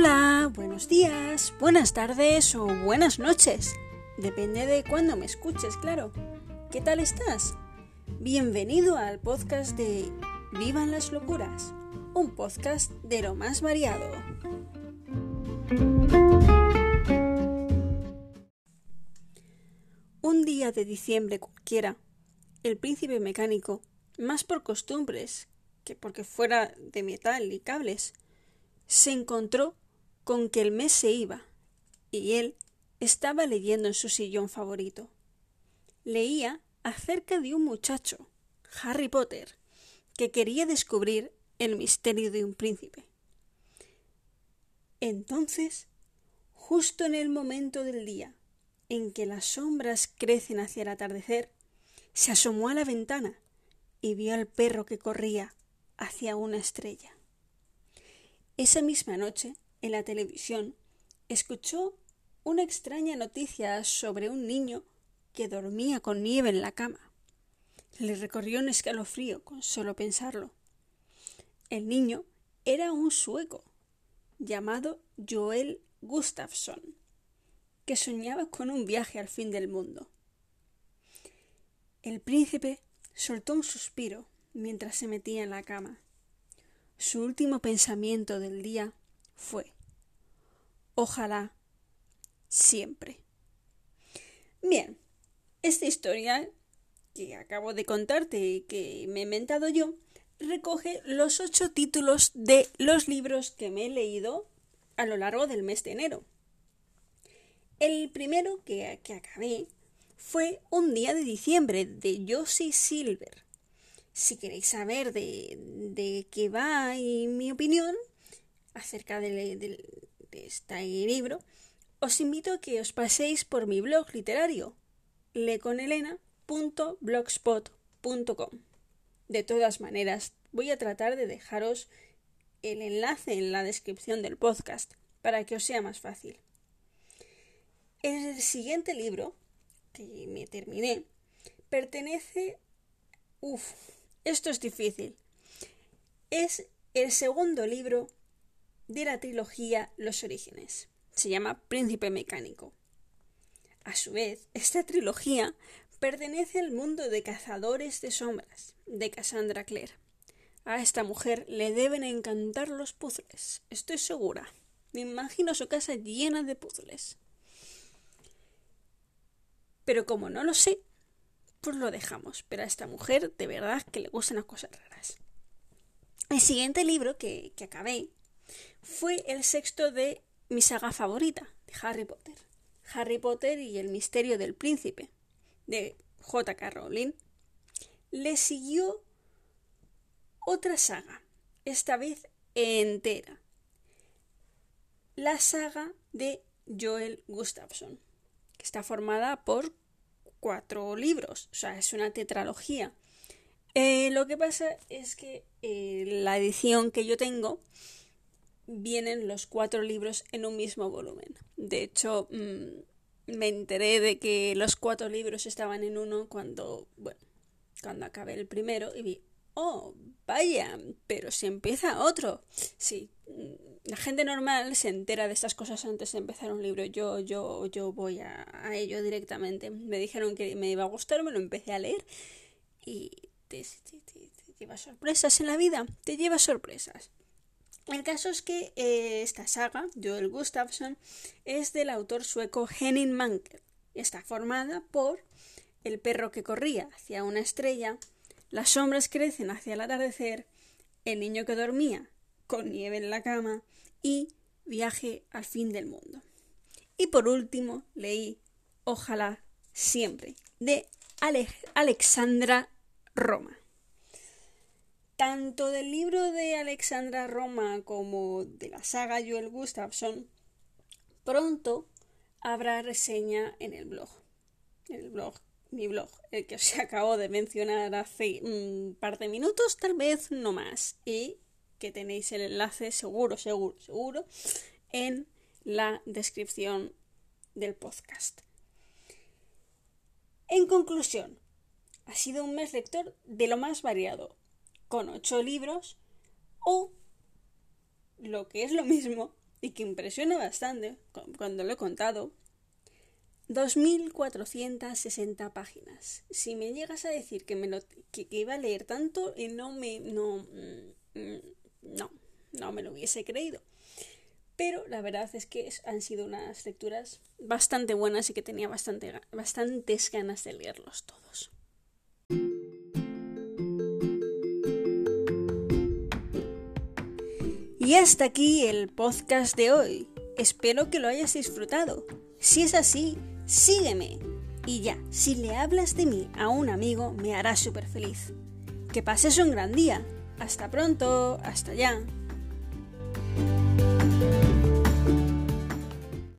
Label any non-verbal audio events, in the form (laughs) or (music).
Hola, buenos días, buenas tardes o buenas noches. Depende de cuándo me escuches, claro. ¿Qué tal estás? Bienvenido al podcast de Vivan las locuras, un podcast de lo más variado. Un día de diciembre cualquiera, el príncipe mecánico, más por costumbres que porque fuera de metal y cables, se encontró con que el mes se iba y él estaba leyendo en su sillón favorito. Leía acerca de un muchacho, Harry Potter, que quería descubrir el misterio de un príncipe. Entonces, justo en el momento del día en que las sombras crecen hacia el atardecer, se asomó a la ventana y vio al perro que corría hacia una estrella. Esa misma noche, en la televisión, escuchó una extraña noticia sobre un niño que dormía con nieve en la cama. Le recorrió un escalofrío con solo pensarlo. El niño era un sueco llamado Joel Gustafsson, que soñaba con un viaje al fin del mundo. El príncipe soltó un suspiro mientras se metía en la cama. Su último pensamiento del día fue Ojalá siempre. Bien, esta historia que acabo de contarte y que me he inventado yo recoge los ocho títulos de los libros que me he leído a lo largo del mes de enero. El primero que, que acabé fue Un día de diciembre de Josie Silver si queréis saber de, qué va y mi opinión acerca de, este libro, os invito a que os paséis por mi blog literario leconelena.blogspot.com. De todas maneras, voy a tratar de dejaros el enlace en la descripción del podcast para que os sea más fácil. El siguiente libro, que me terminé, pertenece... Uf, esto es difícil. Es el segundo libro de la trilogía Los Orígenes. Se llama Príncipe Mecánico. A su vez, esta trilogía pertenece al mundo de cazadores de sombras de Cassandra Clare. A esta mujer le deben encantar los puzzles, estoy segura. Me imagino su casa llena de puzzles. Pero como no lo sé, pues lo dejamos. Pero a esta mujer de verdad que le gustan las cosas raras. El siguiente libro que, que acabé fue el sexto de mi saga favorita, de Harry Potter. Harry Potter y el misterio del príncipe, de J.K. Rowling. Le siguió otra saga, esta vez entera. La saga de Joel Gustafsson, que está formada por cuatro libros, o sea, es una tetralogía. Eh, lo que pasa es que eh, la edición que yo tengo vienen los cuatro libros en un mismo volumen. De hecho, mm, me enteré de que los cuatro libros estaban en uno cuando, bueno, cuando acabé el primero y vi, oh, vaya, pero si empieza otro. Sí, la gente normal se entera de estas cosas antes de empezar un libro. Yo, yo, yo voy a, ello directamente. Me dijeron que me iba a gustar, me lo empecé a leer y te, lleva sorpresas en la vida, te lleva sorpresas. El caso es que eh, esta saga, Joel Gustafsson, es del autor sueco Henning Mankell. Está formada por el perro que corría hacia una estrella, las sombras crecen hacia el atardecer, el niño que dormía con nieve en la cama y Viaje al fin del mundo. Y por último leí Ojalá siempre de Alexandra Roma. Tanto del libro de Alexandra Roma como de la saga Joel Gustafsson, pronto habrá reseña en el blog. En el blog, mi blog, el que os (laughs) acabo de mencionar hace un par de minutos, tal vez no más. Y que tenéis el enlace seguro, seguro, seguro en la descripción del podcast. En conclusión, ha sido un mes lector de lo más variado, con ocho libros o, lo que es lo mismo, y que impresiona bastante cuando lo he contado, 2.460 páginas. Si me llegas a decir que, me lo, que, iba a leer tanto, y no me... No, mm, no, no me lo hubiese creído. Pero la verdad es que han sido unas lecturas bastante buenas y que tenía bastante, bastantes ganas de leerlos todos. Y hasta aquí el podcast de hoy. Espero que lo hayas disfrutado. Si es así, sígueme. Y ya, si le hablas de mí a un amigo, me hará súper feliz. Que pases un gran día. Hasta pronto, hasta ya.